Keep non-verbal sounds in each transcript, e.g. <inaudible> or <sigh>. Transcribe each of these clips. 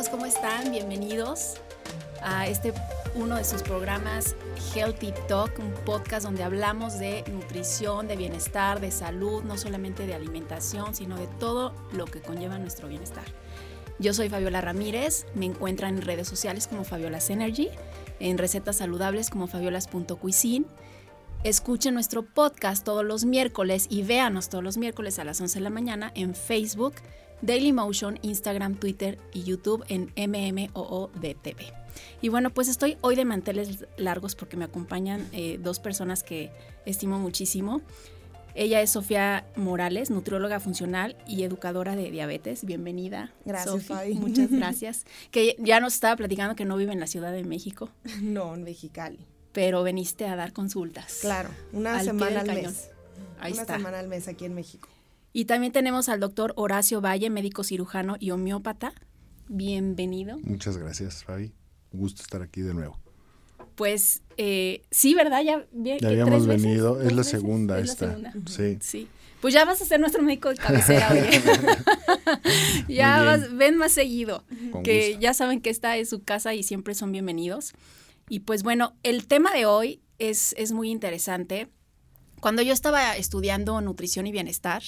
amigos, ¿cómo están? Bienvenidos a este uno de sus programas Healthy Talk, un podcast donde hablamos de nutrición, de bienestar, de salud, no solamente de alimentación, sino de todo lo que conlleva nuestro bienestar. Yo soy Fabiola Ramírez, me encuentran en redes sociales como Fabiolas Energy, en recetas saludables como fabiolas.cuisine. Escuchen nuestro podcast todos los miércoles y véanos todos los miércoles a las 11 de la mañana en Facebook, Dailymotion, Instagram, Twitter y YouTube en MMOODTV. Y bueno, pues estoy hoy de manteles largos porque me acompañan eh, dos personas que estimo muchísimo. Ella es Sofía Morales, nutrióloga funcional y educadora de diabetes. Bienvenida. Gracias, Fabi. Muchas <laughs> gracias. Que ya nos estaba platicando que no vive en la Ciudad de México. No, en Mexicali. Pero veniste a dar consultas. Claro, una semana al mes. Ahí una semana al mes aquí en México. Y también tenemos al doctor Horacio Valle, médico cirujano y homeópata. Bienvenido. Muchas gracias, Fabi. Un gusto estar aquí de nuevo. Pues eh, sí, ¿verdad? Ya, ya habíamos venido, es la segunda esta. Sí. sí. Pues ya vas a ser nuestro médico de cabecera, <laughs> oye. ya vas, ven más seguido. que ya saben que esta es su casa y siempre son bienvenidos. Y pues bueno, el tema de hoy es, es muy interesante. Cuando yo estaba estudiando nutrición y bienestar,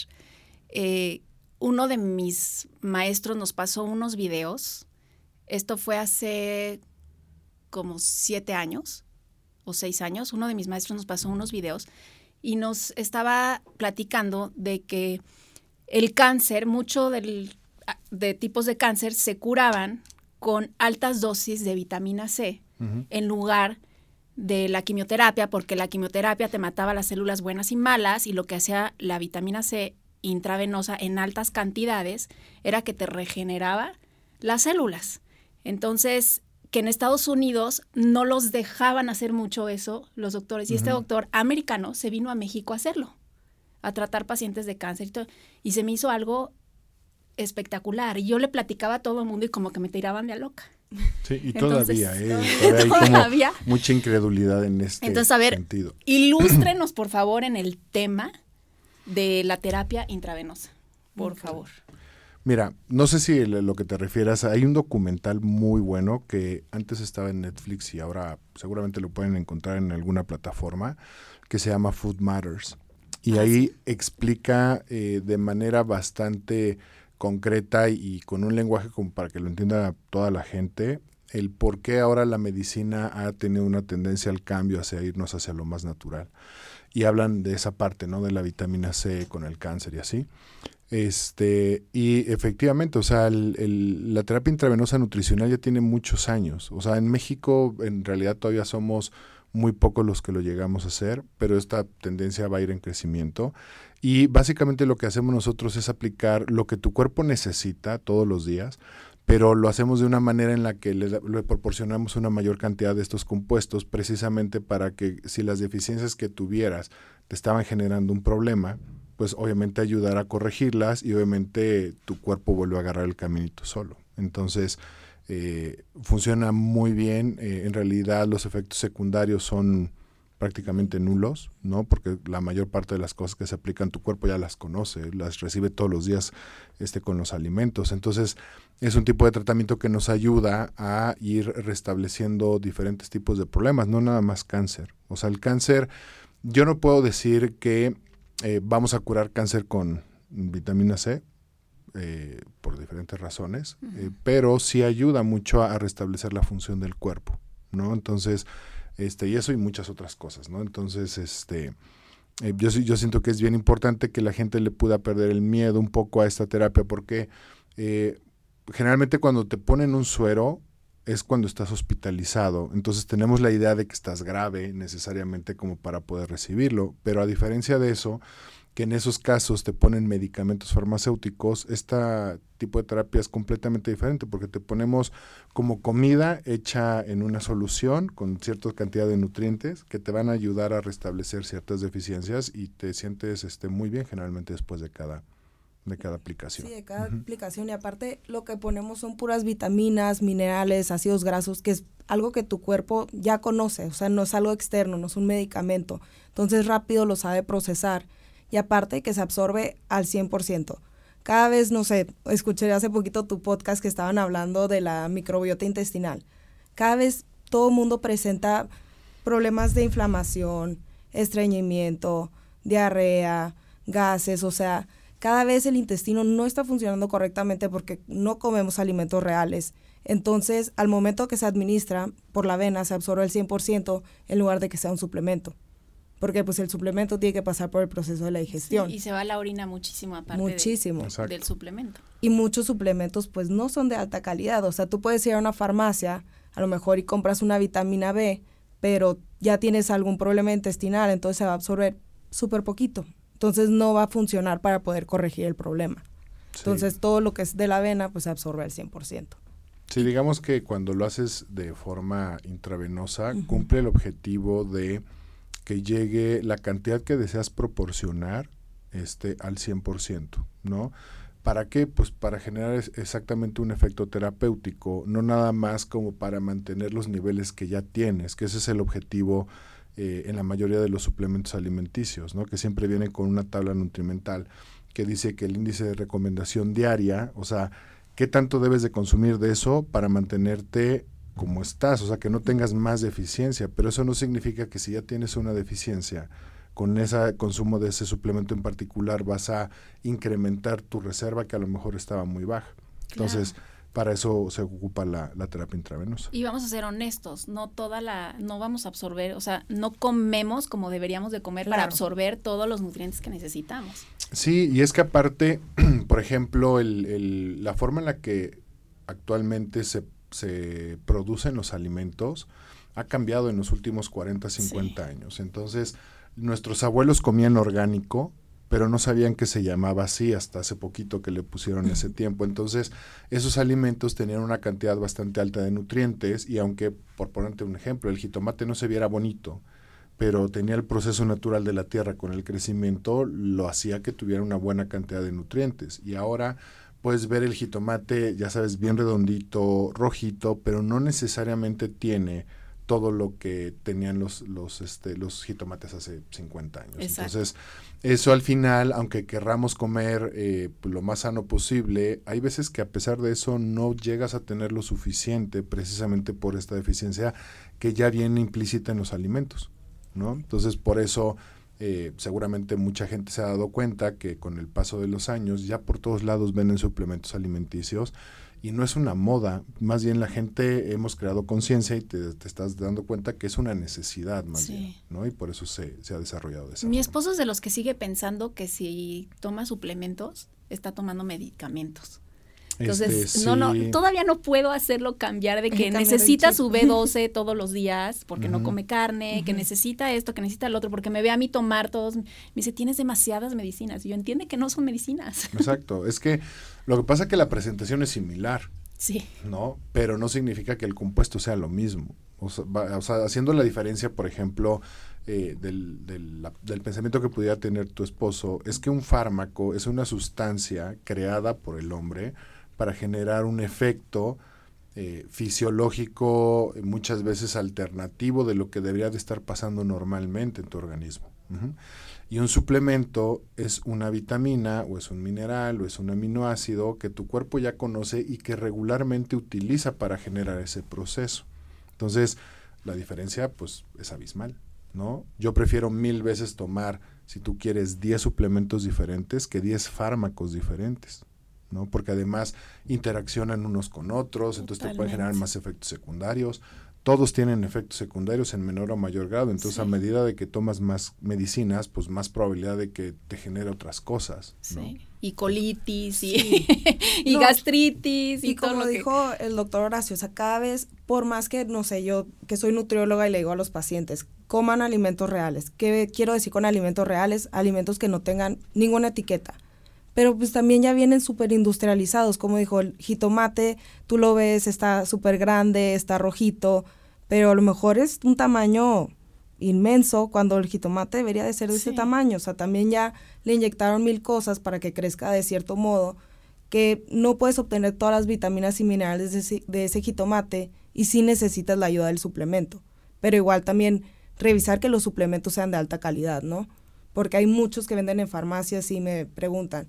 eh, uno de mis maestros nos pasó unos videos. Esto fue hace como siete años o seis años. Uno de mis maestros nos pasó unos videos y nos estaba platicando de que el cáncer, mucho del, de tipos de cáncer se curaban con altas dosis de vitamina C en lugar de la quimioterapia, porque la quimioterapia te mataba las células buenas y malas y lo que hacía la vitamina C intravenosa en altas cantidades era que te regeneraba las células. Entonces, que en Estados Unidos no los dejaban hacer mucho eso los doctores. Y este doctor americano se vino a México a hacerlo, a tratar pacientes de cáncer y todo. Y se me hizo algo espectacular. Y yo le platicaba a todo el mundo y como que me tiraban de a loca. Sí, y todavía, ¿eh? Todavía, hay <laughs> mucha incredulidad en este Entonces, a ver, ilústrenos por favor en el tema de la terapia intravenosa, por favor. Mira, no sé si lo que te refieras, hay un documental muy bueno que antes estaba en Netflix y ahora seguramente lo pueden encontrar en alguna plataforma que se llama Food Matters. Y ah, ahí explica eh, de manera bastante concreta y, con un lenguaje como para que lo entienda toda la gente el por qué ahora la medicina ha tenido una tendencia al cambio hacia irnos hacia lo más natural. Y hablan de esa parte, ¿no? De la vitamina C con el cáncer y así. Este, y efectivamente, o sea, la terapia intravenosa nutricional ya tiene muchos años. O sea, en México en realidad todavía somos muy pocos los que lo llegamos a hacer, pero esta tendencia va a ir en crecimiento. Y básicamente lo que hacemos nosotros es aplicar lo que tu cuerpo necesita todos los días, pero lo hacemos de una manera en la que le, le, proporcionamos una mayor cantidad de estos compuestos precisamente para que si las deficiencias que tuvieras te estaban generando un problema, pues obviamente ayudar a corregirlas y obviamente tu cuerpo vuelve a agarrar el caminito solo. Entonces, eh, funciona muy bien. Eh, en realidad los efectos secundarios son prácticamente nulos, ¿no? Porque la mayor parte de las cosas que se aplican tu cuerpo ya las conoce, las recibe todos los días este, con los alimentos. Entonces, es un tipo de tratamiento que nos ayuda a ir restableciendo diferentes tipos de problemas, no nada más cáncer. O sea, el cáncer, yo no puedo decir que eh, vamos a curar cáncer con vitamina C, eh, por diferentes razones, eh, pero sí ayuda mucho a, restablecer la función del cuerpo, ¿no? Entonces, este, y eso y muchas otras cosas, ¿no? Entonces, este, yo, yo siento que es bien importante que la gente le pueda perder el miedo un poco a esta terapia, porque generalmente cuando te ponen un suero, es cuando estás hospitalizado. Entonces tenemos la idea de que estás grave necesariamente como para poder recibirlo. Pero a diferencia de eso, que en esos casos te ponen medicamentos farmacéuticos, este tipo de terapia es completamente diferente porque te ponemos como comida hecha en una solución con cierta cantidad de nutrientes que te van a ayudar a restablecer ciertas deficiencias y te sientes este, muy bien generalmente después de cada, de cada aplicación. Sí, de cada aplicación. Y aparte, lo que ponemos son puras vitaminas, minerales, ácidos grasos, que es algo que tu cuerpo ya conoce. O sea, no es algo externo, no es un medicamento. Entonces, rápido lo sabe procesar. Y aparte, que se absorbe al 100%. cada vez, no sé, escuché hace poquito tu podcast que estaban hablando de la microbiota intestinal. Cada vez todo el mundo presenta problemas de inflamación, estreñimiento, diarrea, gases, o sea, cada vez el intestino no está funcionando correctamente porque no comemos alimentos reales. Entonces, al momento que se administra por la vena, se absorbe el 100% en lugar de que sea un suplemento porque pues el suplemento tiene que pasar por el proceso de la digestión. y se va la orina muchísimo aparte muchísimo. del suplemento. Y muchos suplementos pues no son de alta calidad, o sea, tú puedes ir a una farmacia a lo mejor y compras una vitamina B, pero ya tienes algún problema intestinal, entonces se va a absorber súper poquito. Entonces no va a funcionar para poder corregir el problema. Entonces todo lo que es de la avena pues se absorbe al 100%. Sí, digamos que cuando lo haces de forma intravenosa, cumple el objetivo de que llegue la cantidad que deseas proporcionar este, al 100%, ¿no? ¿Para qué? Pues para generar exactamente un efecto terapéutico, no nada más como para mantener los niveles que ya tienes, que ese es el objetivo eh, en la mayoría de los suplementos alimenticios, ¿no? que siempre viene con una tabla nutrimental que dice que el índice de recomendación diaria, o sea, qué tanto debes de consumir de eso para mantenerte como estás, o sea, que no tengas más deficiencia, pero eso no significa que si ya tienes una deficiencia, con ese consumo de ese suplemento en particular vas a incrementar tu reserva que a lo mejor estaba muy baja. Entonces, para eso se ocupa la, terapia intravenosa. Y vamos a ser honestos, no toda la, no vamos a absorber, o sea, no comemos como deberíamos de comer para absorber todos los nutrientes que necesitamos. Sí, y es que aparte, <clears throat> por ejemplo, el, la forma en la que actualmente se se producen los alimentos ha cambiado en los últimos 40, 50 años. Entonces, nuestros abuelos comían orgánico, pero no sabían que se llamaba así hasta hace poquito que le pusieron ese tiempo. Entonces, esos alimentos tenían una cantidad bastante alta de nutrientes y aunque, por ponerte un ejemplo, el jitomate no se viera bonito, pero tenía el proceso natural de la tierra con el crecimiento, lo hacía que tuviera una buena cantidad de nutrientes. Y ahora puedes ver el jitomate, ya sabes, bien redondito, rojito, pero no necesariamente tiene todo lo que tenían los, los, este, los jitomates hace 50 años. Entonces, eso al final, aunque querramos comer eh, lo más sano posible, hay veces que a pesar de eso no llegas a tener lo suficiente precisamente por esta deficiencia que ya viene implícita en los alimentos, ¿no? Entonces, por eso eh, seguramente mucha gente se ha dado cuenta que con el paso de los años ya por todos lados venden suplementos alimenticios y no es una moda, más bien la gente hemos creado conciencia y te, estás dando cuenta que es una necesidad más bien, ¿no? Y por eso se, se ha desarrollado de esa Mi esposo es de los que sigue pensando que si toma suplementos, está tomando medicamentos. Entonces, este, no, no, todavía no puedo hacerlo cambiar de que necesita su B12 todos los días porque no come carne, que necesita esto, que necesita el otro, porque me ve a mí tomar todos. Me dice, tienes demasiadas medicinas. Y yo entiendo que no son medicinas. <laughs> Exacto. Es que lo que pasa es que la presentación es similar. Sí. ¿No? Pero no significa que el compuesto sea lo mismo. O sea, haciendo la diferencia, por ejemplo, eh, del, del, del, pensamiento que pudiera tener tu esposo, es que un fármaco es una sustancia creada por el hombre para generar un efecto eh, fisiológico muchas veces alternativo de lo que debería de estar pasando normalmente en tu organismo. Y un suplemento es una vitamina o es un mineral o es un aminoácido que tu cuerpo ya conoce y que regularmente utiliza para generar ese proceso. Entonces, la diferencia pues es abismal, ¿no? Yo prefiero mil veces tomar, si tú quieres, 10 suplementos diferentes que 10 fármacos diferentes. ¿No? Porque además interaccionan unos con otros, entonces te pueden generar más efectos secundarios. Todos tienen efectos secundarios en menor o mayor grado, entonces a medida de que tomas más medicinas, pues más probabilidad de que te genere otras cosas. Y colitis y, <laughs> gastritis y, y como dijo el doctor Horacio, o sea, cada vez, por más que, no sé, yo que soy nutrióloga y le digo a los pacientes, coman alimentos reales. ¿Qué quiero decir con alimentos reales? Alimentos que no tengan ninguna etiqueta pero pues también ya vienen súper industrializados, como dijo, el jitomate, tú lo ves, está súper grande, está rojito, pero a lo mejor es un tamaño inmenso cuando el jitomate debería de ser de ese tamaño, o sea, también ya le inyectaron mil cosas para que crezca de cierto modo, que no puedes obtener todas las vitaminas y minerales de ese, de ese jitomate y sí necesitas la ayuda del suplemento, pero igual también revisar que los suplementos sean de alta calidad, ¿no? Porque hay muchos que venden en farmacias y me preguntan,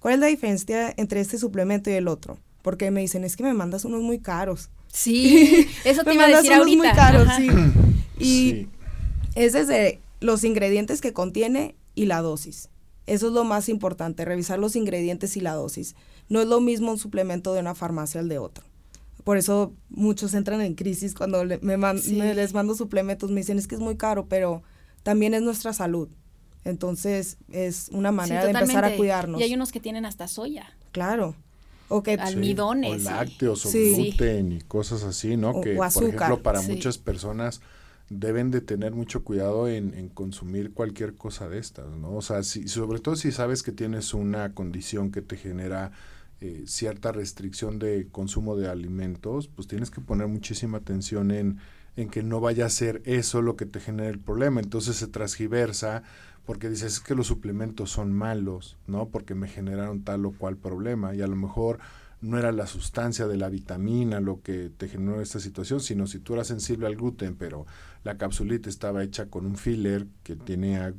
¿Cuál es la diferencia entre este suplemento y el otro? Porque me dicen, es que me mandas unos muy caros. Sí, <laughs> eso te iba a decir unos muy caros, sí. <clears throat> Y es desde los ingredientes que contiene y la dosis. Eso es lo más importante, revisar los ingredientes y la dosis. No es lo mismo un suplemento de una farmacia al de otro. Por eso muchos entran en crisis cuando me, les mando suplementos, me dicen es que es muy caro, pero también es nuestra salud. Entonces es una manera de empezar a cuidarnos. Y hay unos que tienen hasta soya. Claro. O que almidones. o lácteos o gluten y cosas así, ¿no? que por ejemplo para muchas personas deben de tener mucho cuidado en, consumir cualquier cosa de estas, ¿no? O sea, si, sobre todo si sabes que tienes una condición que te genera eh, cierta restricción de consumo de alimentos, pues tienes que poner muchísima atención en, en que no vaya a ser eso lo que te genere el problema. Entonces se transgiversa porque dices que los suplementos son malos, ¿no? Porque me generaron tal o cual problema y a lo mejor no era la sustancia de la vitamina lo que te generó esta situación, sino si tú eras sensible al gluten, pero la capsulita estaba hecha con un filler que tenía,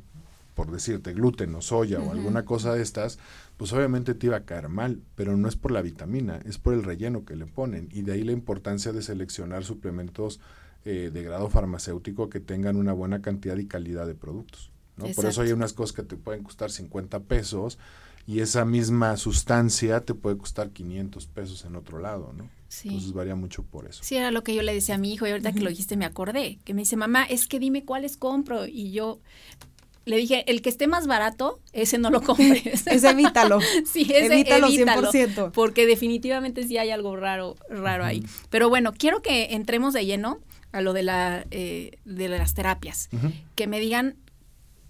por decirte, gluten o soya o alguna cosa de estas, pues obviamente te iba a caer mal, pero no es por la vitamina, es por el relleno que le ponen. Y de ahí la importancia de seleccionar suplementos eh, de grado farmacéutico que tengan una buena cantidad y calidad de productos. ¿no? Por eso hay unas cosas que te pueden costar 50 pesos y esa misma sustancia te puede costar 500 pesos en otro lado, ¿no? Sí. Entonces varía mucho por eso. Sí, era lo que yo le decía a mi hijo y ahorita que lo dijiste me acordé, que me dice, mamá, es que dime cuáles compro. Y yo le dije, el que esté más barato, ese no lo compres. <laughs> ese evítalo. <laughs> sí, ese evítalo, 100%. Porque definitivamente sí hay algo raro, raro ahí. Pero bueno, quiero que entremos de lleno a lo de, la, eh, de las terapias. Que me digan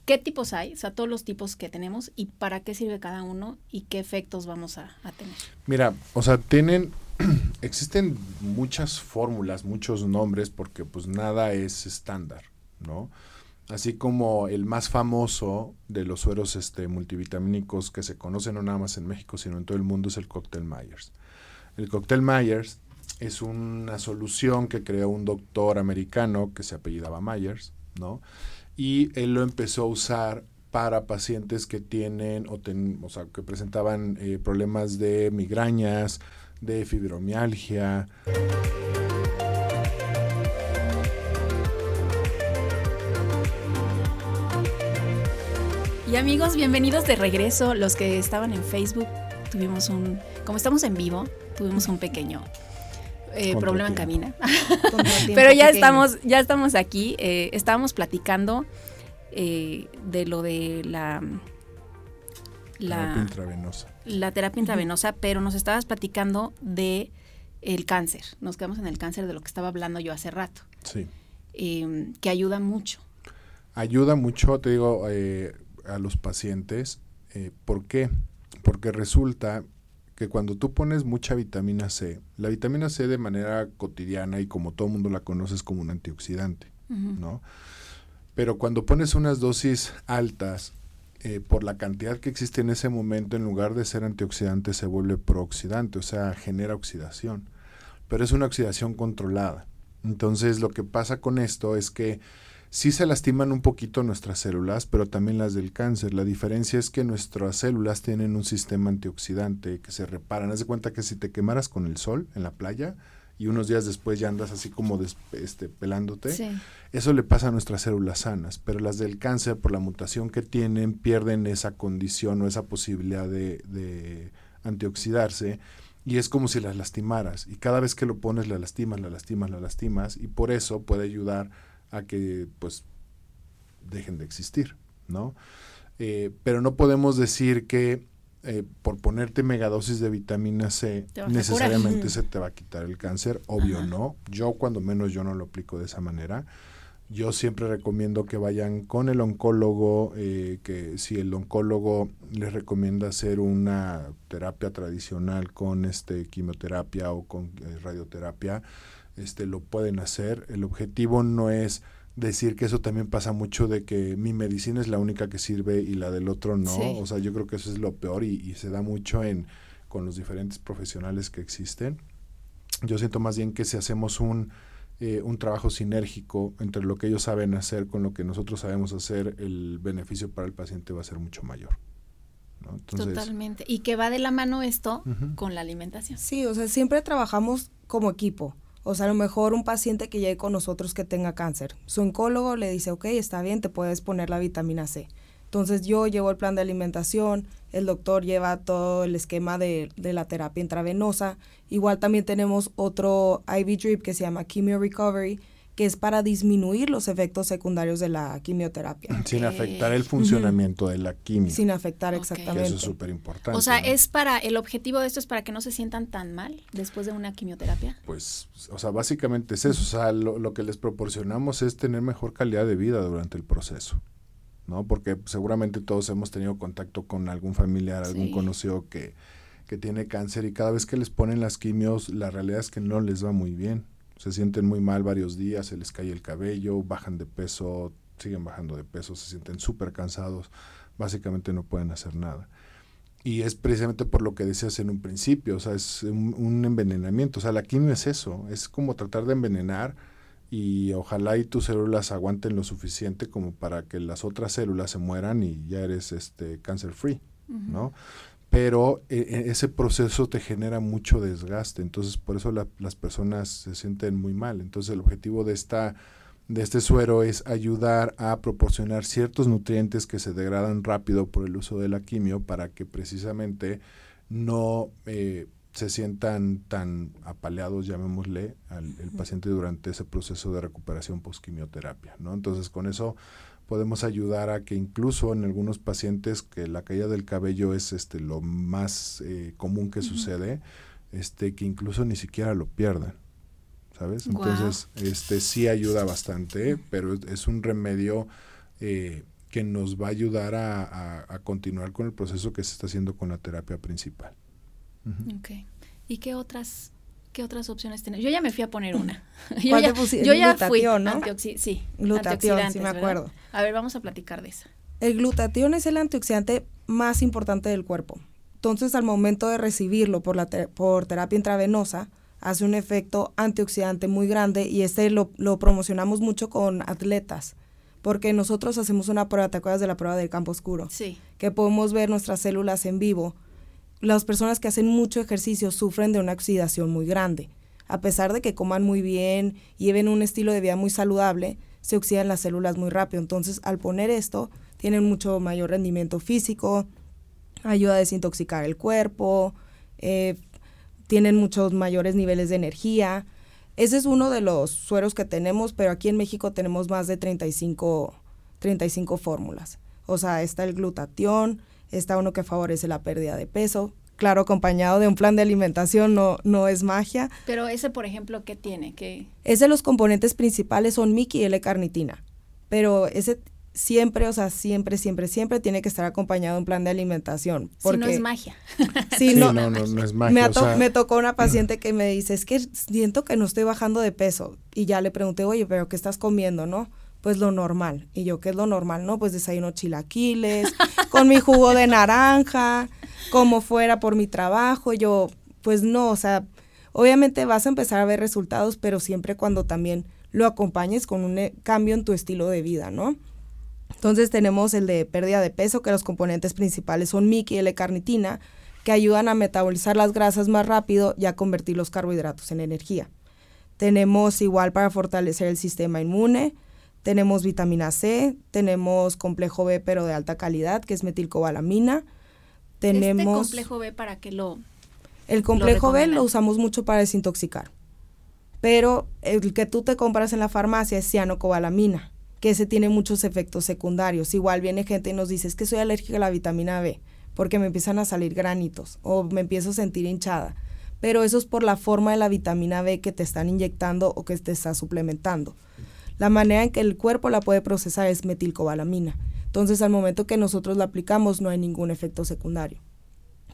qué tipos hay, o sea, todos los tipos que tenemos y para qué sirve cada uno y qué efectos vamos a, tener. Mira, o sea, tienen, <clears throat> existen muchas fórmulas, muchos nombres, porque pues nada es estándar, ¿no? Así como el más famoso de los sueros este, multivitamínicos que se conocen no nada más en México, sino en todo el mundo es el Cocktail Myers. El Cocktail Myers es una solución que creó un doctor americano que se apellidaba Myers, ¿no? y él lo empezó a usar para pacientes que tienen o, sea, que presentaban eh, problemas de migrañas, de fibromialgia. Y amigos, bienvenidos de regreso. Los que estaban en Facebook, tuvimos un, como estamos en vivo, tuvimos un pequeño eh, problema en camina. <laughs> Pero ya estamos, ya estamos aquí. Eh, estábamos platicando eh, de lo de la, la terapia intravenosa. La terapia intravenosa, pero nos estabas platicando de el cáncer. Nos quedamos en el cáncer de lo que estaba hablando yo hace rato. Sí. Em, que ayuda mucho. Ayuda mucho, te digo, a los pacientes. ¿Por qué? Porque resulta que cuando tú pones mucha vitamina C, la vitamina C de manera cotidiana y como todo mundo la conoce es como un antioxidante, ¿no? Pero cuando pones unas dosis altas, eh, por la cantidad que existe en ese momento, en lugar de ser antioxidante, se vuelve prooxidante, o sea, genera oxidación. Pero es una oxidación controlada. Entonces, lo que pasa con esto es que Sí se lastiman un poquito nuestras células, pero también las del cáncer. La diferencia es que nuestras células tienen un sistema antioxidante que se reparan. Haz de cuenta que si te quemaras con el sol en la playa y unos días después ya andas así como este, pelándote, eso le pasa a nuestras células sanas, pero las del cáncer por la mutación que tienen pierden esa condición o esa posibilidad de, de antioxidarse y es como si las lastimaras y cada vez que lo pones la lastimas, la lastimas, la lastimas y por eso puede ayudar a que pues dejen de existir, ¿no? Eh, pero no podemos decir que eh, por ponerte megadosis de vitamina C necesariamente se te va a quitar el cáncer, obvio no. Yo cuando menos yo no lo aplico de esa manera. Yo siempre recomiendo que vayan con el oncólogo, eh, que si el oncólogo les recomienda hacer una terapia tradicional con este quimioterapia o con radioterapia, este, lo pueden hacer. El objetivo no es decir que eso también pasa mucho de que mi medicina es la única que sirve y la del otro no. O sea, yo creo que eso es lo peor y, se da mucho en con los diferentes profesionales que existen. Yo siento más bien que si hacemos un, eh, un trabajo sinérgico entre lo que ellos saben hacer con lo que nosotros sabemos hacer, el beneficio para el paciente va a ser mucho mayor. Totalmente. Y que va de la mano esto con la alimentación. Sí, o sea, siempre trabajamos como equipo. O sea, a lo mejor un paciente que llegue con nosotros que tenga cáncer, su oncólogo le dice, ok, está bien, te puedes poner la vitamina C. Entonces yo llevo el plan de alimentación, el doctor lleva todo el esquema de, de, la terapia intravenosa. Igual también tenemos otro IV drip que se llama Chemio Recovery, que es para disminuir los efectos secundarios de la quimioterapia. Sin afectar el funcionamiento de la quimio. Sin afectar exactamente. Eso es súper importante. O sea, es para, el objetivo de esto es para que no se sientan tan mal después de una quimioterapia. Pues, o sea, básicamente es eso. O sea, lo, lo que les proporcionamos es tener mejor calidad de vida durante el proceso. ¿no? Porque seguramente todos hemos tenido contacto con algún familiar, algún conocido que, que tiene cáncer y cada vez que les ponen las quimios, la realidad es que no les va muy bien se sienten muy mal varios días, se les cae el cabello, bajan de peso, siguen bajando de peso, se sienten súper cansados, básicamente no pueden hacer nada. Y es precisamente por lo que decías en un principio, o sea, es un, envenenamiento, o sea, la quimio es eso, es como tratar de envenenar y ojalá y tus células aguanten lo suficiente como para que las otras células se mueran y ya eres este cancer free, ¿no? Pero eh, eh, ese proceso te genera mucho desgaste, entonces por eso las personas se sienten muy mal. Entonces el objetivo de esta de este suero es ayudar a proporcionar ciertos nutrientes que se degradan rápido por el uso de la quimio para que precisamente no eh, se sientan tan apaleados, llamémosle, al el paciente durante ese proceso de recuperación post-quimioterapia, ¿no? Entonces con eso podemos ayudar a que incluso en algunos pacientes que la caída del cabello es este lo más eh, común que sucede, este que incluso ni siquiera lo pierdan. ¿Sabes? Entonces, este sí ayuda bastante, pero es, un remedio eh, que nos va a ayudar a, continuar con el proceso que se está haciendo con la terapia principal. Ok. ¿Y qué otras ¿Qué otras opciones tenés? Yo ya me fui a poner una. <laughs> yo ya, yo ya fui ¿no? sí, glutatión, sí me acuerdo. A ver, vamos a platicar de esa. El glutatión es el antioxidante más importante del cuerpo. Entonces, al momento de recibirlo por, la por terapia intravenosa, hace un efecto antioxidante muy grande y este lo, lo, promocionamos mucho con atletas. Porque nosotros hacemos una prueba, ¿te acuerdas de la prueba del campo oscuro? Sí. Que podemos ver nuestras células en vivo las personas que hacen mucho ejercicio sufren de una oxidación muy grande. A pesar de que coman muy bien lleven un estilo de vida muy saludable, se oxidan las células muy rápido. Entonces, al poner esto, tienen mucho mayor rendimiento físico, ayuda a desintoxicar el cuerpo, eh, tienen muchos mayores niveles de energía. Ese es uno de los sueros que tenemos, pero aquí en México tenemos más de 35, 35 fórmulas. O sea, está el glutatión, está uno que favorece la pérdida de peso, claro, acompañado de un plan de alimentación, no, no es magia. Pero ese, por ejemplo, ¿qué tiene? ¿Qué? Ese los componentes principales son MIC y L-carnitina, pero ese siempre, o sea, siempre, siempre, siempre tiene que estar acompañado de un plan de alimentación. Porque, si no es magia. <laughs> Sí, no, no, no, es magia. Me, me, tocó una paciente que me dice, es que siento que no estoy bajando de peso. Y ya le pregunté, oye, pero ¿qué estás comiendo, no? Pues lo normal. Y yo, ¿qué es lo normal? No, pues desayuno chilaquiles, <laughs> con mi jugo de naranja, como fuera por mi trabajo. Yo, pues no, o sea, obviamente vas a empezar a ver resultados, pero siempre cuando también lo acompañes con un eh, cambio en tu estilo de vida, ¿no? Entonces tenemos el de pérdida de peso, que los componentes principales son MIC y L-carnitina, que ayudan a metabolizar las grasas más rápido y a convertir los carbohidratos en energía. Tenemos igual para fortalecer el sistema inmune, tenemos vitamina C, tenemos complejo B, pero de alta calidad, que es metilcobalamina. Tenemos... ¿Este complejo B para qué lo...? El complejo B lo usamos mucho para desintoxicar. Pero el que tú te compras en la farmacia es cianocobalamina, que ese tiene muchos efectos secundarios. Igual viene gente y nos dice, es que soy alérgica a la vitamina B, porque me empiezan a salir granitos o me empiezo a sentir hinchada. Pero eso es por la forma de la vitamina B que te están inyectando o que te está suplementando. La manera en que el cuerpo la puede procesar es metilcobalamina. Entonces, al momento que nosotros la aplicamos, no hay ningún efecto secundario.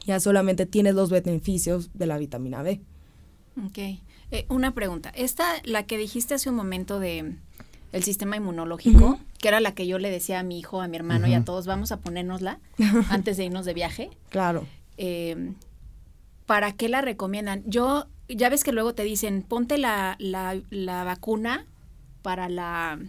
Ya solamente tienes los beneficios de la vitamina B. Ok. Eh, una pregunta. Esta, la que dijiste hace un momento de el sistema inmunológico, que era la que yo le decía a mi hijo, a mi hermano y a todos, vamos a ponérnosla <laughs> antes de irnos de viaje. Claro. Eh, ¿Para qué la recomiendan? Yo, ya ves que luego te dicen, ponte la, la, la vacuna para la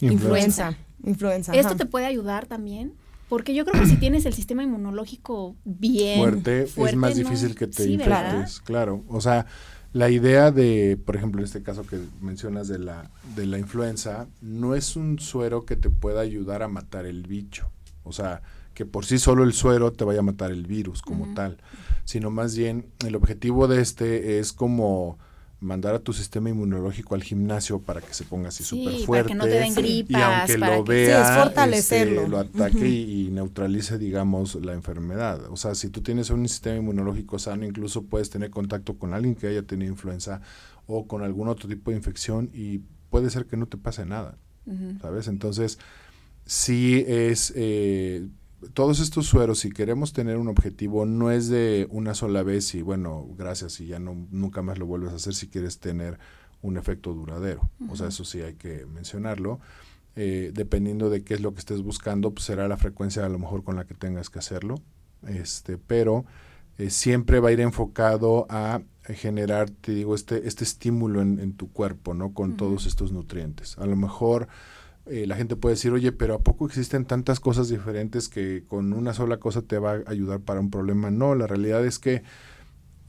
influenza. Influenza. ¿Esto te puede ayudar también? Porque yo creo que si tienes el sistema inmunológico bien fuerte, es más difícil que te infectes, claro. O sea, la idea de, por ejemplo, en este caso que mencionas de la, de la influenza, no es un suero que te pueda ayudar a matar el bicho. O sea, que por sí solo el suero te vaya a matar el virus como tal, sino más bien el objetivo de este es como mandar a tu sistema inmunológico al gimnasio para que se ponga así súper fuerte. que no te den gripas, y aunque lo vea, este, lo ataque y, neutralice, digamos, la enfermedad. O sea, si tú tienes un sistema inmunológico sano, incluso puedes tener contacto con alguien que haya tenido influenza o con algún otro tipo de infección y puede ser que no te pase nada, ¿sabes? Entonces, sí es... Eh, todos estos sueros, si queremos tener un objetivo, no es de una sola vez y bueno, gracias y ya no, nunca más lo vuelves a hacer si quieres tener un efecto duradero. O sea, eso sí hay que mencionarlo. Eh, dependiendo de qué es lo que estés buscando, pues será la frecuencia a lo mejor con la que tengas que hacerlo. Este, pero eh, siempre va a ir enfocado a generar, te digo, este, este estímulo en, tu cuerpo, ¿no? Con todos estos nutrientes. A lo mejor eh, la gente puede decir, oye, pero ¿a poco existen tantas cosas diferentes que con una sola cosa te va a ayudar para un problema? No, la realidad es que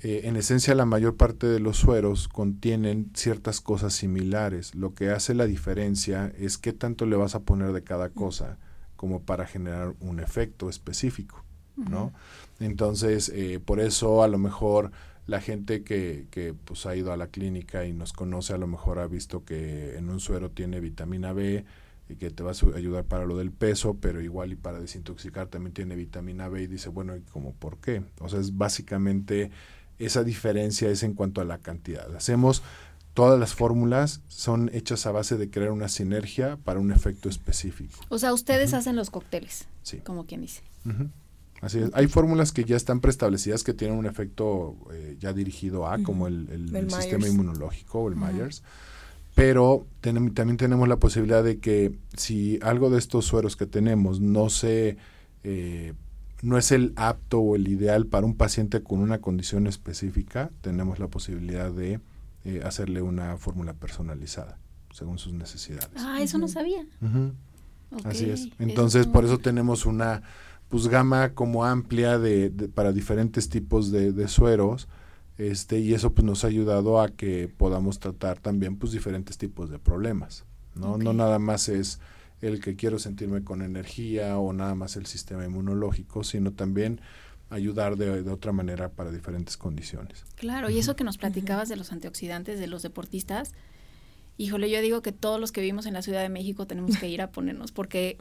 eh, en esencia la mayor parte de los sueros contienen ciertas cosas similares. Lo que hace la diferencia es qué tanto le vas a poner de cada cosa como para generar un efecto específico, ¿no? Entonces, eh, por eso a lo mejor la gente que, que pues, ha ido a la clínica y nos conoce a lo mejor ha visto que en un suero tiene vitamina B, y que te va a ayudar para lo del peso, pero igual y para desintoxicar también tiene vitamina B y dice, bueno, ¿y como por qué? O sea, es básicamente esa diferencia es en cuanto a la cantidad. Hacemos todas las fórmulas son hechas a base de crear una sinergia para un efecto específico. O sea, ustedes hacen los cócteles, sí. como quien dice. Así es. Hay fórmulas que ya están preestablecidas que tienen un efecto eh, ya dirigido a, como el, el, sistema inmunológico o el Myers pero también tenemos la posibilidad de que si algo de estos sueros que tenemos no se eh, no es el apto o el ideal para un paciente con una condición específica, tenemos la posibilidad de eh, hacerle una fórmula personalizada según sus necesidades. Ah, eso no sabía. Así es. Entonces, por eso tenemos una pues gama como amplia de, para diferentes tipos de, de sueros este, y eso pues nos ha ayudado a que podamos tratar también pues diferentes tipos de problemas, ¿no? No nada más es el que quiero sentirme con energía o nada más el sistema inmunológico, sino también ayudar de, otra manera para diferentes condiciones. Claro, y eso que nos platicabas de los antioxidantes de los deportistas, híjole, yo digo que todos los que vivimos en la Ciudad de México tenemos que ir a ponernos, porque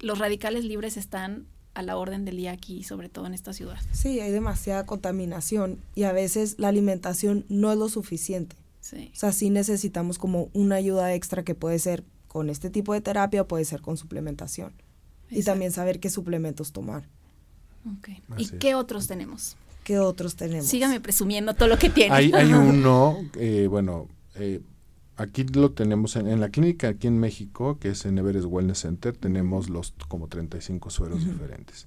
los radicales libres están a la orden del día aquí, sobre todo en esta ciudad. Sí, hay demasiada contaminación y a veces la alimentación no es lo suficiente. Sí. O sea, sí necesitamos como una ayuda extra que puede ser con este tipo de terapia o puede ser con suplementación. Y también saber qué suplementos tomar. Okay. ¿Y qué otros tenemos? ¿Qué otros tenemos? Sígame presumiendo todo lo que tiene. Hay, hay <laughs> uno, eh, bueno, eh, aquí lo tenemos en, la clínica aquí en México, que es en Everest Wellness Center, tenemos los como 35 sueros diferentes.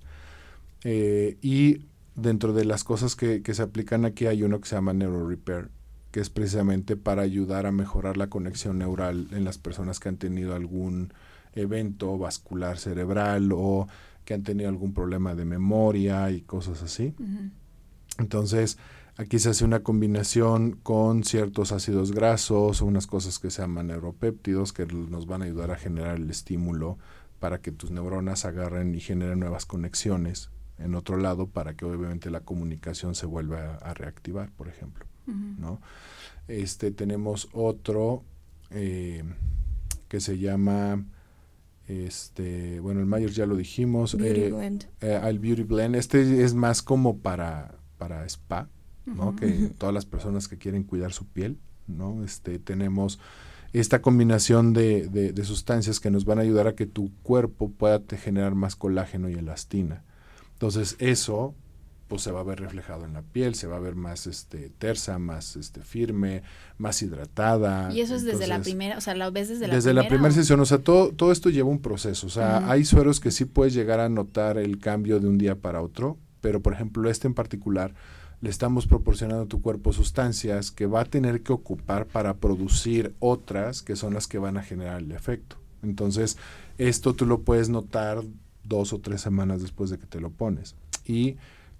Eh, y dentro de las cosas que, se aplican aquí hay uno que se llama Neuro Repair, que es precisamente para ayudar a mejorar la conexión neural en las personas que han tenido algún evento vascular cerebral o que han tenido algún problema de memoria y cosas así. Entonces, Aquí se hace una combinación con ciertos ácidos grasos o unas cosas que se llaman neuropéptidos que nos van a ayudar a generar el estímulo para que tus neuronas agarren y generen nuevas conexiones en otro lado para que obviamente la comunicación se vuelva a, reactivar, por ejemplo. ¿no? Este tenemos otro eh, que se llama este bueno el Myers ya lo dijimos Beauty eh, Blend. Eh, Beauty Blend este es más como para para spa ¿no? Que todas las personas que quieren cuidar su piel, ¿no? Este, tenemos esta combinación de, de, sustancias que nos van a ayudar a que tu cuerpo pueda generar más colágeno y elastina. Entonces, eso pues se va a ver reflejado en la piel, se va a ver más este tersa, más este firme, más hidratada. Y eso es desde la primera, o sea, lo ves desde la desde la primera sesión, o sea, todo todo esto lleva un proceso, o sea, hay sueros que sí puedes llegar a notar el cambio de un día para otro, pero por ejemplo, este en particular le estamos proporcionando a tu cuerpo sustancias que va a tener que ocupar para producir otras que son las que van a generar el efecto. Entonces, esto tú lo puedes notar dos o tres semanas después de que te lo pones. Y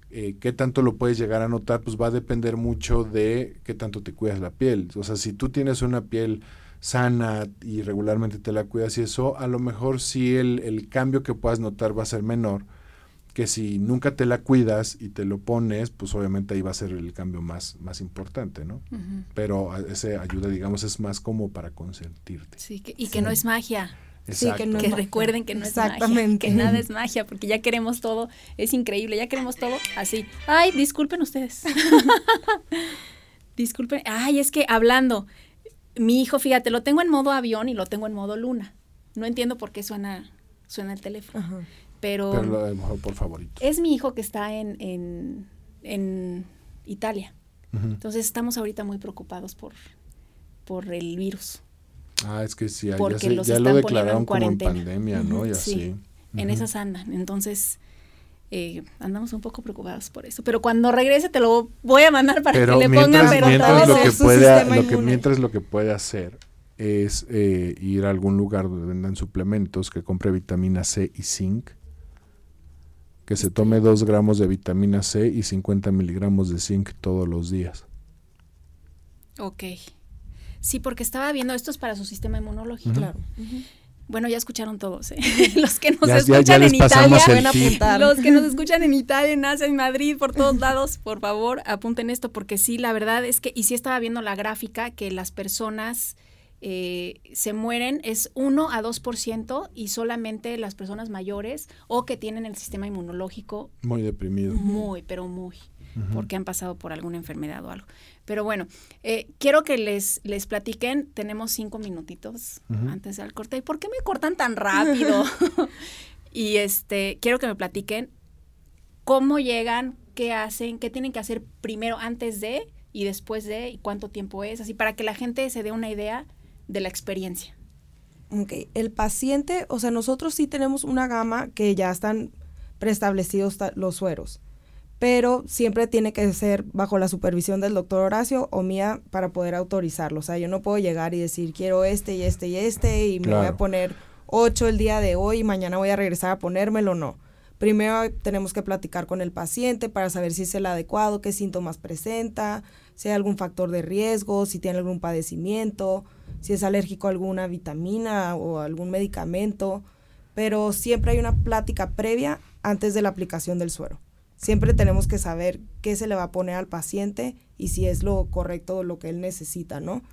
eh, qué tanto lo puedes llegar a notar, pues va a depender mucho de qué tanto te cuidas la piel. O sea, si tú tienes una piel sana y regularmente te la cuidas y eso, a lo mejor sí el, el cambio que puedas notar va a ser menor que si nunca te la cuidas y te lo pones, pues obviamente ahí va a ser el cambio más, más importante, ¿no? Pero ese ayuda, digamos, es más como para consentirte. Sí, y que no es magia. Sí, que, no que recuerden que no es magia, que nada es magia, porque ya queremos todo, es increíble, ya queremos todo así. Ay, disculpen ustedes. <laughs> disculpen, ay, es que hablando, mi hijo, fíjate, lo tengo en modo avión y lo tengo en modo luna. No entiendo por qué suena, suena el teléfono. Pero, por favorito. Es mi hijo que está en, en, Italia. Entonces estamos ahorita muy preocupados por, por el virus. Ah, es que sí, ya, lo declararon como en pandemia, ¿no? Y así. en esas andan. Entonces, eh, andamos un poco preocupados por eso. Pero cuando regrese te lo voy a mandar para que le pongan pero mientras lo que pueda, lo que, Mientras lo que puede hacer es eh, ir a algún lugar donde vendan suplementos, que compre vitamina C y zinc que se tome 2 gramos de vitamina C y 50 miligramos de zinc todos los días. Ok. Sí, porque estaba viendo esto es para su sistema inmunológico. Claro. Bueno, ya escucharon todos, ¿eh? <laughs> los que nos escuchan en Italia, los que nos <laughs> escuchan en Italia, en Asia, en Madrid, por todos lados, por favor, apunten esto, porque sí, la verdad es que, y sí estaba viendo la gráfica, que las personas eh, se mueren es 1 a 2% y solamente las personas mayores o que tienen el sistema inmunológico muy deprimido. Muy, pero muy, porque han pasado por alguna enfermedad o algo. Pero bueno, eh, quiero que les, les platiquen, tenemos cinco minutitos antes del corte. ¿Y por qué me cortan tan rápido? <laughs> <laughs> y este, quiero que me platiquen cómo llegan, qué hacen, qué tienen que hacer primero antes de y después de y cuánto tiempo es, así para que la gente se dé una idea de la experiencia. Ok, el paciente, o sea, nosotros sí tenemos una gama que ya están preestablecidos los sueros, pero siempre tiene que ser bajo la supervisión del doctor Horacio o mía para poder autorizarlo. O sea, yo no puedo llegar y decir quiero este y este y este y me voy a poner ocho el día de hoy y mañana voy a regresar a ponérmelo, no. Primero tenemos que platicar con el paciente para saber si es el adecuado, qué síntomas presenta, si hay algún factor de riesgo, si tiene algún padecimiento, si es alérgico a alguna vitamina o algún medicamento, pero siempre hay una plática previa antes de la aplicación del suero. Siempre tenemos que saber qué se le va a poner al paciente y si es lo correcto lo que él necesita, ¿no?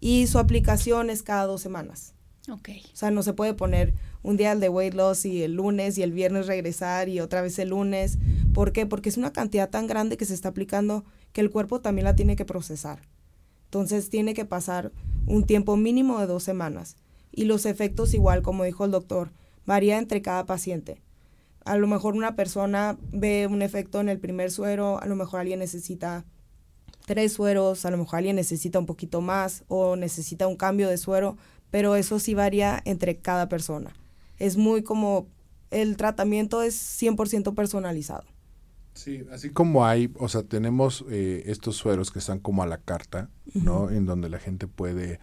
Y su aplicación es cada dos semanas. Ok. O sea, no se puede poner un día el de weight loss y el lunes y el viernes regresar y otra vez el lunes. ¿Por qué? Porque es una cantidad tan grande que se está aplicando que el cuerpo también la tiene que procesar. Entonces tiene que pasar un tiempo mínimo de dos semanas. Y los efectos igual, como dijo el doctor, varía entre cada paciente. A lo mejor una persona ve un efecto en el primer suero, a lo mejor alguien necesita tres sueros, a lo mejor alguien necesita un poquito más o necesita un cambio de suero, pero eso sí varía entre cada persona. Es muy como el tratamiento es 100% personalizado. Sí, así como hay, o sea, tenemos eh, estos sueros que están como a la carta, ¿no? En donde la gente puede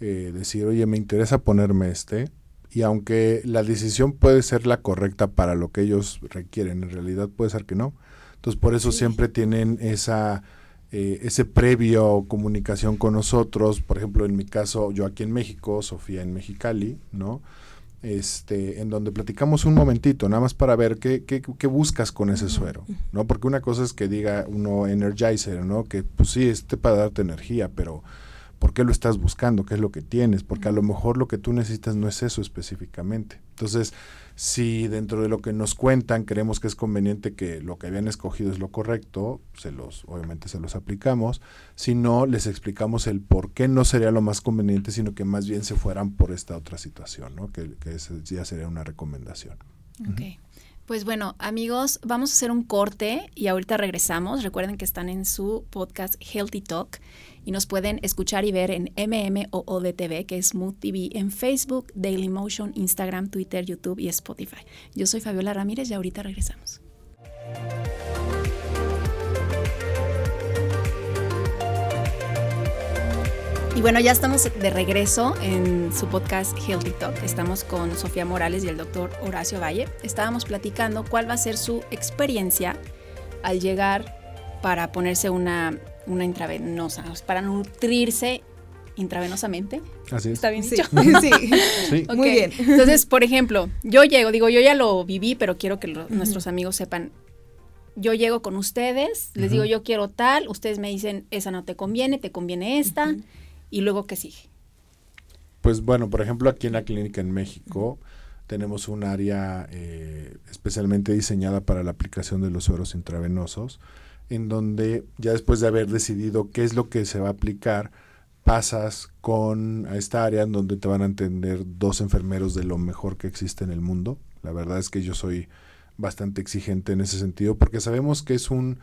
eh, decir, oye, me interesa ponerme este. Y aunque la decisión puede ser la correcta para lo que ellos requieren, en realidad puede ser que no. Entonces, por eso siempre tienen esa, eh, ese previo comunicación con nosotros. Por ejemplo, en mi caso, yo aquí en México, Sofía en Mexicali, ¿no? Este, en donde platicamos un momentito, nada más para ver qué, qué, qué, buscas con ese suero, ¿no? Porque una cosa es que diga uno energizer, ¿no? Que pues sí, este para darte energía, pero ¿por qué lo estás buscando? ¿Qué es lo que tienes? Porque a lo mejor lo que tú necesitas no es eso específicamente. Entonces, si dentro de lo que nos cuentan creemos que es conveniente que lo que habían escogido es lo correcto, se los, obviamente se los aplicamos. Si no, les explicamos el por qué no sería lo más conveniente, sino que más bien se fueran por esta otra situación, ¿no? Que, que ya sería una recomendación. Okay. Pues bueno, amigos, vamos a hacer un corte y ahorita regresamos. Recuerden que están en su podcast Healthy Talk y nos pueden escuchar y ver en MMOODTV, que es Mood TV, en Facebook, Dailymotion, Instagram, Twitter, YouTube y Spotify. Yo soy Fabiola Ramírez y ahorita regresamos. Y bueno, ya estamos de regreso en su podcast Healthy Talk. Estamos con Sofía Morales y el doctor Horacio Valle. Estábamos platicando cuál va a ser su experiencia al llegar para ponerse una, una intravenosa, para nutrirse intravenosamente. Así es. ¿Está bien dicho? <laughs> Sí, sí. muy bien. Entonces, por ejemplo, yo llego, digo, yo ya lo viví, pero quiero que nuestros amigos sepan. Yo llego con ustedes, les digo, yo quiero tal, ustedes me dicen, esa no te conviene, te conviene esta y luego qué sigue. Pues bueno, por ejemplo, aquí en la clínica en México tenemos un área eh, especialmente diseñada para la aplicación de los sueros intravenosos, en donde ya después de haber decidido qué es lo que se va a aplicar, pasas con a esta área en donde te van a atender dos enfermeros de lo mejor que existe en el mundo. La verdad es que yo soy bastante exigente en ese sentido porque sabemos que es un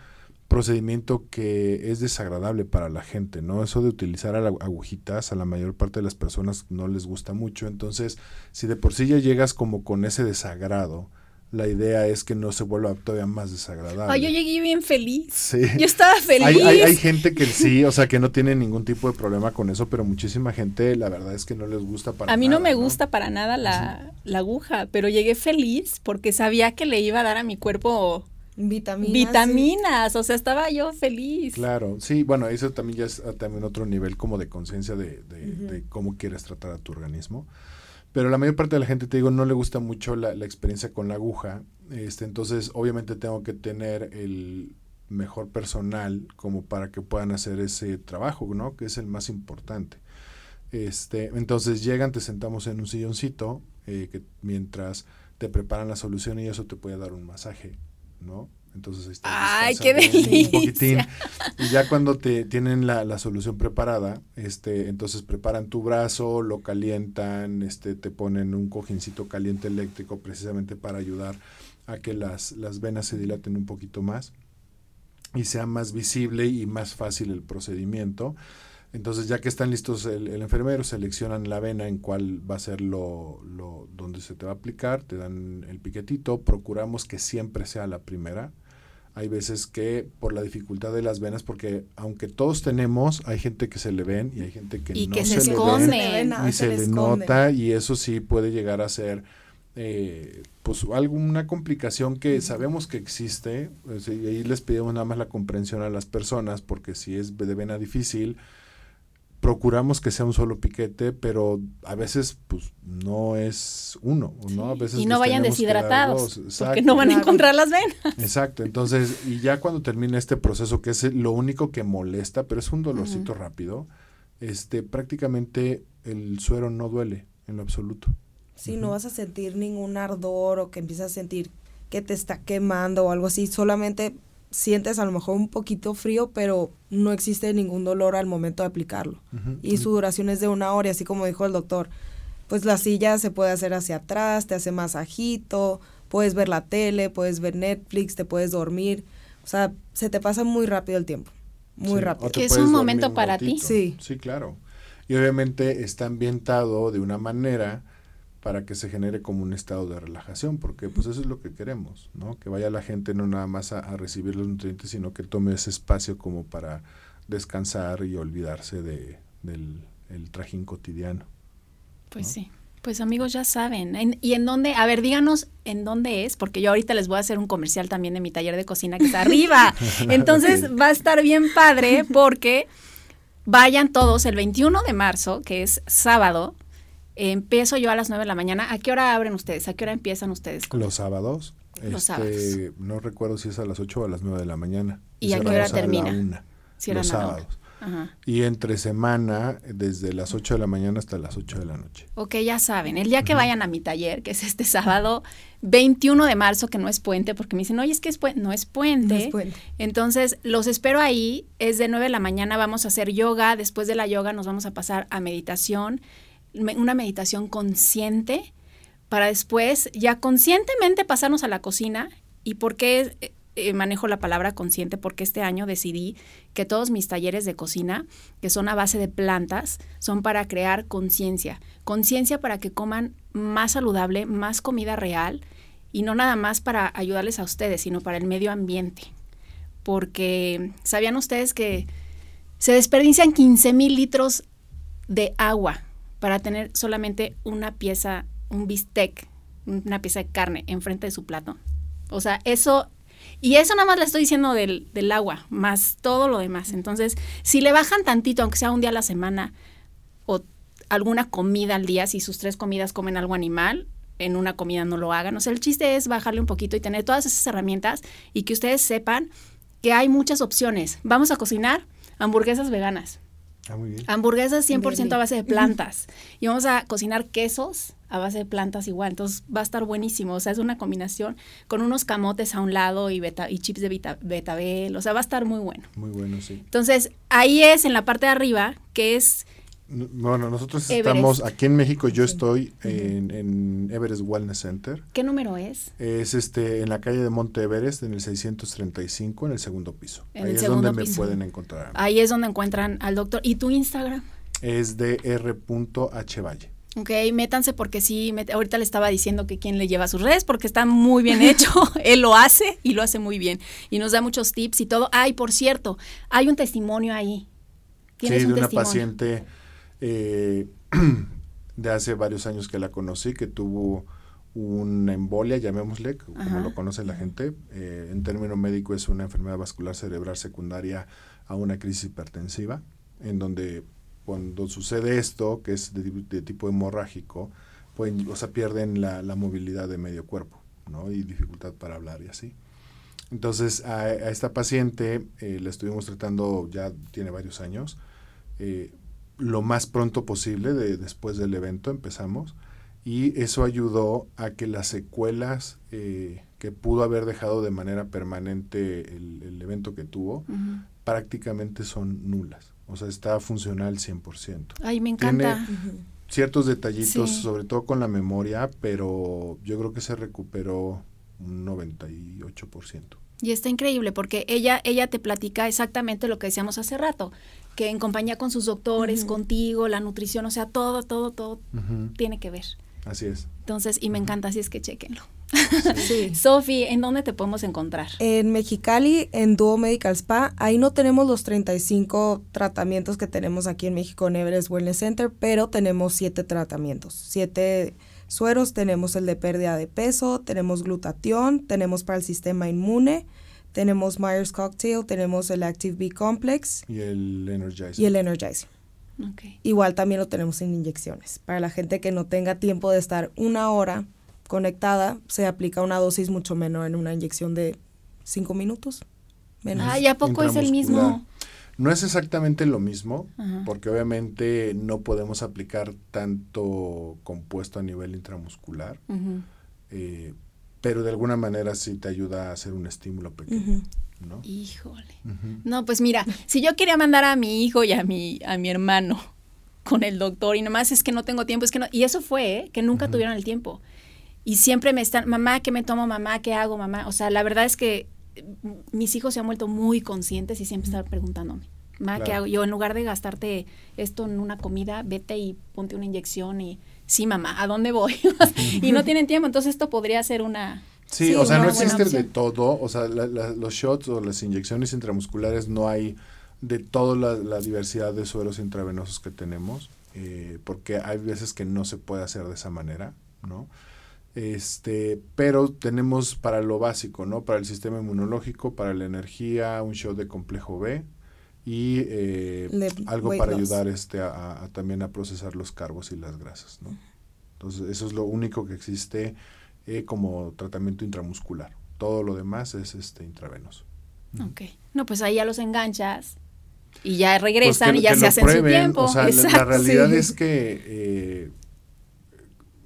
procedimiento que es desagradable para la gente, ¿no? Eso de utilizar agujitas a la mayor parte de las personas no les gusta mucho, entonces si de por sí ya llegas como con ese desagrado, la idea es que no se vuelva todavía más desagradable. Ay, yo llegué bien feliz. Sí. Yo estaba feliz. Hay, hay, gente que sí, o sea, que no tiene ningún tipo de problema con eso, pero muchísima gente, la verdad es que no les gusta para nada. A mí no me gusta para nada la, la aguja, pero llegué feliz porque sabía que le iba a dar a mi cuerpo Vitaminas. Vitaminas, o sea, estaba yo feliz. Claro, sí, bueno, eso también ya es ah, también otro nivel como de conciencia de, de, cómo quieres tratar a tu organismo. Pero la mayor parte de la gente, te digo, no le gusta mucho la, la experiencia con la aguja. Este, entonces, obviamente tengo que tener el mejor personal como para que puedan hacer ese trabajo, ¿no? Que es el más importante. Este, entonces llegan, te sentamos en un silloncito, eh, que mientras te preparan la solución y eso te puede dar un masaje ¿no? Entonces ahí está. ¡Ay, qué delicia! y ya cuando te tienen la, la, solución preparada, este, entonces preparan tu brazo, lo calientan, este, te ponen un cojincito caliente eléctrico precisamente para ayudar a que las, las venas se dilaten un poquito más y sea más visible y más fácil el procedimiento. Entonces, ya que están listos el, enfermero, seleccionan la vena en cuál va a ser lo, lo, donde se te va a aplicar, te dan el piquetito, procuramos que siempre sea la primera. Hay veces que por la dificultad de las venas, porque aunque todos tenemos, hay gente que se le ven y hay gente que y no que se, se le y se, le nota y eso sí puede llegar a ser eh, pues alguna complicación que sabemos que existe. Pues, y ahí les pedimos nada más la comprensión a las personas porque si es de vena difícil procuramos que sea un solo piquete, pero a veces pues no es uno, ¿no? A veces y no vayan deshidratados, porque no van a encontrar las venas. Exacto, entonces, y ya cuando termina este proceso, que es lo único que molesta, pero es un dolorcito rápido, este, prácticamente el suero no duele en lo absoluto. Sí, no vas a sentir ningún ardor o que empiezas a sentir que te está quemando o algo así, solamente sientes a lo mejor un poquito frío, pero no existe ningún dolor al momento de aplicarlo. Y su duración es de una hora, y así como dijo el doctor, pues la silla se puede hacer hacia atrás, te hace masajito, puedes ver la tele, puedes ver Netflix, te puedes dormir. O sea, se te pasa muy rápido el tiempo. Muy rápido. Que es un momento para ti. Sí. Sí, claro. Y obviamente está ambientado de una manera para que se genere como un estado de relajación, porque pues eso es lo que queremos, ¿no? Que vaya la gente no nada más a, recibir los nutrientes, sino que tome ese espacio como para descansar y olvidarse de, del el trajín cotidiano. Pues sí. Pues amigos, ya saben. ¿Y en dónde? A ver, díganos en dónde es, porque yo ahorita les voy a hacer un comercial también de mi taller de cocina que está arriba. <laughs> Entonces va a estar bien padre porque vayan todos el 21 de marzo, que es sábado, empiezo yo a las 9 de la mañana. ¿A qué hora abren ustedes? ¿A qué hora empiezan ustedes? Los sábados. Los este, No recuerdo si es a las 8 o a las 9 de la mañana. ¿Y a qué hora termina? los sábados. Y entre semana, desde las 8 de la mañana hasta las 8 de la noche. Ok, ya saben, el día que vayan a mi taller, que es este sábado 21 de marzo, que no es puente, porque me dicen, oye, es que es no es puente. No es puente. Entonces, los espero ahí, es de 9 de la mañana, vamos a hacer yoga, después de la yoga nos vamos a pasar a meditación una meditación consciente para después ya conscientemente pasarnos a la cocina. ¿Y por qué eh, eh, manejo la palabra consciente? Porque este año decidí que todos mis talleres de cocina, que son a base de plantas, son para crear conciencia. Conciencia para que coman más saludable, más comida real y no nada más para ayudarles a ustedes, sino para el medio ambiente. Porque sabían ustedes que se desperdician 15 mil litros de agua para tener solamente una pieza, un bistec, una pieza de carne enfrente de su plato. O sea, eso, y eso nada más le estoy diciendo del, del agua, más todo lo demás. Entonces, si le bajan tantito, aunque sea un día a la semana, o alguna comida al día, si sus tres comidas comen algo animal, en una comida no lo hagan. O sea, el chiste es bajarle un poquito y tener todas esas herramientas y que ustedes sepan que hay muchas opciones. Vamos a cocinar hamburguesas veganas. Ah, muy bien. Hamburguesas 100% a base de plantas. Y vamos a cocinar quesos a base de plantas igual. Entonces va a estar buenísimo. O sea, es una combinación con unos camotes a un lado y, beta, y chips de betabel. O sea, va a estar muy bueno. Muy bueno, sí. Entonces, ahí es en la parte de arriba, que es bueno, nosotros estamos aquí en México, yo estoy en, Everest Wellness Center. ¿Qué número es? Es este en la calle de Monte Everest, en el 635, en el segundo piso. Ahí es donde me pueden encontrar. Ahí es donde encuentran al doctor. ¿Y tu Instagram? Es de r.hvalle. Ok, métanse porque sí, ahorita le estaba diciendo que quién le lleva sus redes porque está muy bien hecho, <laughs> <laughs> él lo hace y lo hace muy bien y nos da muchos tips y todo. Ay, por cierto, hay un testimonio ahí. Sí, de una paciente eh, <clears throat> de hace varios años que la conocí, que tuvo una embolia, llamémosle, como lo conoce la gente. Eh, en término médico es una enfermedad vascular cerebral secundaria a una crisis hipertensiva, en donde cuando sucede esto, que es de, tipo hemorrágico, pueden, o sea, pierden la, movilidad de medio cuerpo, ¿no? Y dificultad para hablar y así. Entonces, a, esta paciente eh, la estuvimos tratando, ya tiene varios años, eh, lo más pronto posible de, después del evento empezamos y eso ayudó a que las secuelas eh, que pudo haber dejado de manera permanente el, evento que tuvo prácticamente son nulas. O sea, está funcional 100%. Ay, me encanta. ciertos detallitos, sobre todo con la memoria, pero yo creo que se recuperó un 98%. Y está increíble porque ella, ella te platica exactamente lo que decíamos hace rato, que en compañía con sus doctores, contigo, la nutrición, o sea, todo, todo, todo tiene que ver. Así es. Entonces, y me encanta, así es que chequenlo. <laughs> Sí. Sofi, ¿en dónde te podemos encontrar? En Mexicali, en Duo Medical Spa. Ahí no tenemos los 35 tratamientos que tenemos aquí en México en Everest Wellness Center, pero tenemos siete tratamientos, siete sueros. Tenemos el de pérdida de peso, tenemos glutatión, tenemos para el sistema inmune, tenemos Myers Cocktail, tenemos el Active B Complex. Y el Energizer. Y el Energizer. Igual también lo tenemos en inyecciones. Para la gente que no tenga tiempo de estar una hora conectada, se aplica una dosis mucho menor en una inyección de cinco minutos. Menos. Ah, ¿y a poco es el mismo? No es exactamente lo mismo, porque obviamente no podemos aplicar tanto compuesto a nivel intramuscular, eh, pero de alguna manera sí te ayuda a hacer un estímulo pequeño. ¿no? Híjole. No, pues mira, si yo quería mandar a mi hijo y a mi, a mi hermano con el doctor y nomás es que no tengo tiempo, es que no, y eso fue, ¿eh? que nunca tuvieron el tiempo. Y siempre me están, mamá, ¿qué me tomo? Mamá, ¿qué hago? Mamá, o sea, la verdad es que mis hijos se han vuelto muy conscientes y siempre están preguntándome, ma, ¿qué hago? Yo en lugar de gastarte esto en una comida, vete y ponte una inyección y sí, mamá, ¿a dónde voy? <laughs> y no tienen tiempo, entonces esto podría ser una... Sí, o sea, no existe de todo, o sea, los shots o las inyecciones intramusculares no hay de toda la, diversidad de sueros intravenosos que tenemos, eh, porque hay veces que no se puede hacer de esa manera, ¿no? Este, pero tenemos para lo básico, ¿no? Para el sistema inmunológico, para la energía, un show de complejo B y eh, algo para ayudar este a, también a procesar los carbos y las grasas, ¿no? Entonces, eso es lo único que existe eh, como tratamiento intramuscular. Todo lo demás es este intravenoso. Ok. No, pues ahí ya los enganchas y ya regresan pues y ya se hacen su tiempo. O sea, la, realidad es que eh,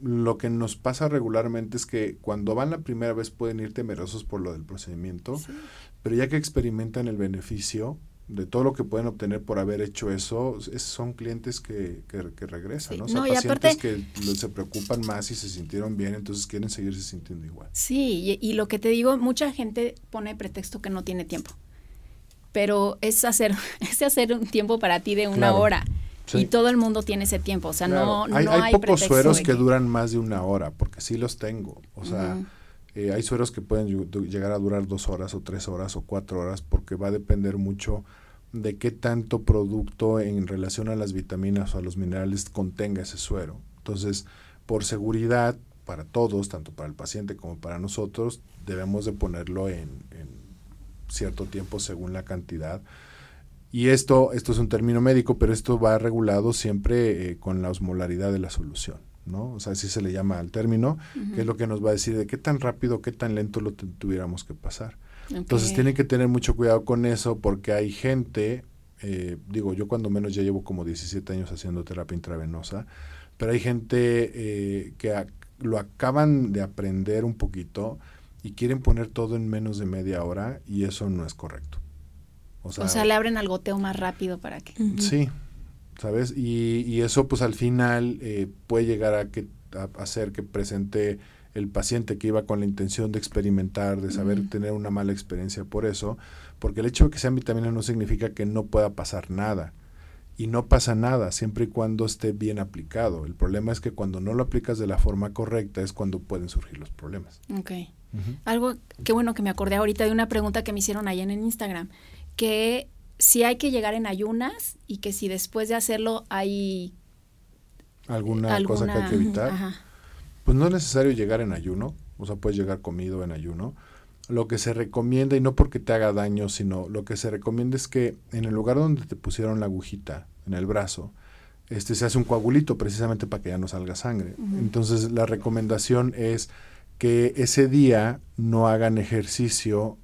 lo que nos pasa regularmente es que cuando van la primera vez pueden ir temerosos por lo del procedimiento, pero ya que experimentan el beneficio de todo lo que pueden obtener por haber hecho eso, son clientes que, que, regresan, ¿no? O sea, pacientes que se preocupan más y se sintieron bien, entonces quieren seguirse sintiendo igual. Sí, y, y lo que te digo, mucha gente pone pretexto que no tiene tiempo, pero es hacer, <laughs> es hacer un tiempo para ti de una hora. Y todo el mundo tiene ese tiempo, o sea, no, hay, no hay, pocos sueros que... duran más de una hora, porque sí los tengo, o sea, eh, hay sueros que pueden llegar a durar dos horas o tres horas o cuatro horas, porque va a depender mucho de qué tanto producto en relación a las vitaminas o a los minerales contenga ese suero. Entonces, por seguridad para todos, tanto para el paciente como para nosotros, debemos de ponerlo en, cierto tiempo según la cantidad. Y esto, esto es un término médico, pero esto va regulado siempre eh, con la osmolaridad de la solución. ¿no? O sea, así se le llama al término, que es lo que nos va a decir de qué tan rápido, qué tan lento lo tuviéramos que pasar. Entonces tienen que tener mucho cuidado con eso porque hay gente, eh, digo, yo cuando menos ya llevo como 17 años haciendo terapia intravenosa, pero hay gente eh, que lo acaban de aprender un poquito y quieren poner todo en menos de media hora y eso no es correcto. O sea, le abren al goteo más rápido para que... Sí, ¿sabes? Y, y, eso pues al final eh, puede llegar a, que, a hacer que presente el paciente que iba con la intención de experimentar, de saber tener una mala experiencia por eso, porque el hecho de que sean vitaminas no significa que no pueda pasar nada. Y no pasa nada siempre y cuando esté bien aplicado. El problema es que cuando no lo aplicas de la forma correcta es cuando pueden surgir los problemas. Ok. Algo que bueno que me acordé ahorita de una pregunta que me hicieron allá en Instagram, que si hay que llegar en ayunas y que si después de hacerlo hay alguna, cosa que hay que evitar. Ajá pues no es necesario llegar en ayuno, o sea, puedes llegar comido en ayuno. Lo que se recomienda, y no porque te haga daño, sino lo que se recomienda es que en el lugar donde te pusieron la agujita, en el brazo, este, se hace un coagulito precisamente para que ya no salga sangre. Entonces la recomendación es que ese día no hagan ejercicio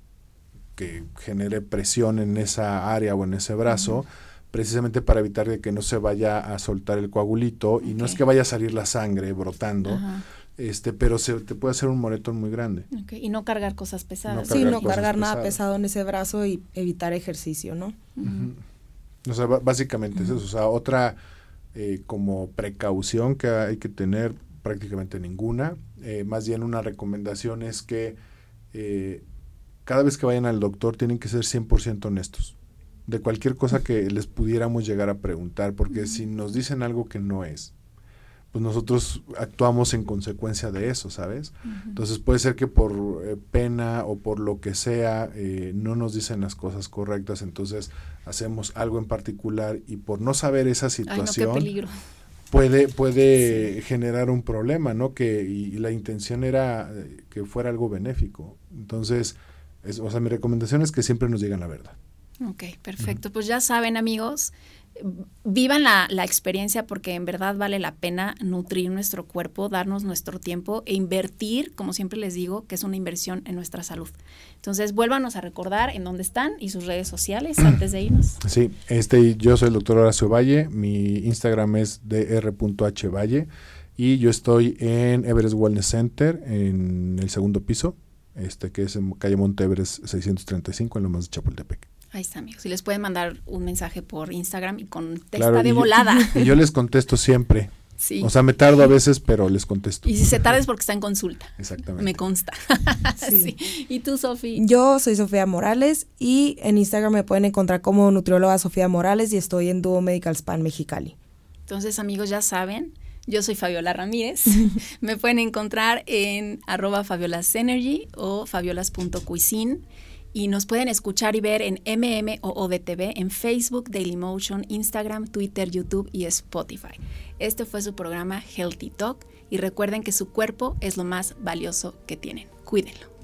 que genere presión en esa área o en ese brazo, precisamente para evitar que no se vaya a soltar el coagulito y no es que vaya a salir la sangre brotando, este, pero se te puede hacer un moretón muy grande. Y no cargar cosas pesadas. sí, no cargar nada pesado en ese brazo y evitar ejercicio, ¿no? O sea, básicamente es eso. O sea, otra eh, como precaución que hay que tener, prácticamente ninguna. Eh, más bien una recomendación es que eh, cada vez que vayan al doctor tienen que ser 100% honestos de cualquier cosa que les pudiéramos llegar a preguntar, porque si nos dicen algo que no es, pues nosotros actuamos en consecuencia de eso, ¿sabes? Entonces puede ser que por eh, pena o por lo que sea eh, no nos dicen las cosas correctas, entonces hacemos algo en particular y por no saber esa situación puede puede generar un problema, ¿no? Que y, la intención era eh, que fuera algo benéfico. Entonces, o sea, mi recomendación es que siempre nos digan la verdad. Ok, perfecto. Pues ya saben amigos, vivan la, la, experiencia porque en verdad vale la pena nutrir nuestro cuerpo, darnos nuestro tiempo e invertir, como siempre les digo, que es una inversión en nuestra salud. Entonces, vuélvanos a recordar en dónde están y sus redes sociales antes de irnos. Sí, este, yo soy el doctor Horacio Valle, mi Instagram es dr.hvalle y yo estoy en Everest Wellness Center en el segundo piso, este que es en calle Monte Everest 635 en Lomas de Chapultepec. Ahí está, amigos. Si les pueden mandar un mensaje por Instagram y contesta de volada. y yo les contesto siempre. Sí. O sea, me tardo a veces, pero les contesto. Y si se tarda es porque está en consulta. Exactamente. Me consta. <laughs> sí. ¿Y tú, Sofía? Yo soy Sofía Morales y en Instagram me pueden encontrar como nutrióloga Sofía Morales y estoy en Duo Medical Span Mexicali. Entonces, amigos, ya saben, yo soy Fabiola Ramírez. <laughs> me pueden encontrar en arroba fabiolasenergy o fabiolas.cuisine y nos pueden escuchar y ver en MMOODTV en Facebook, Dailymotion, Instagram, Twitter, YouTube y Spotify. Este fue su programa Healthy Talk y recuerden que su cuerpo es lo más valioso que tienen. Cuídenlo.